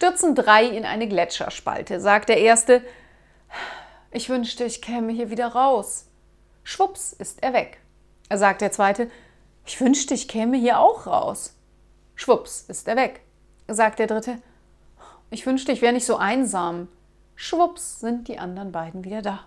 stürzen drei in eine Gletscherspalte. Sagt der Erste, ich wünschte, ich käme hier wieder raus. Schwupps ist er weg. Sagt der Zweite, ich wünschte, ich käme hier auch raus. Schwupps ist er weg. Sagt der Dritte, ich wünschte, ich wäre nicht so einsam. Schwupps sind die anderen beiden wieder da.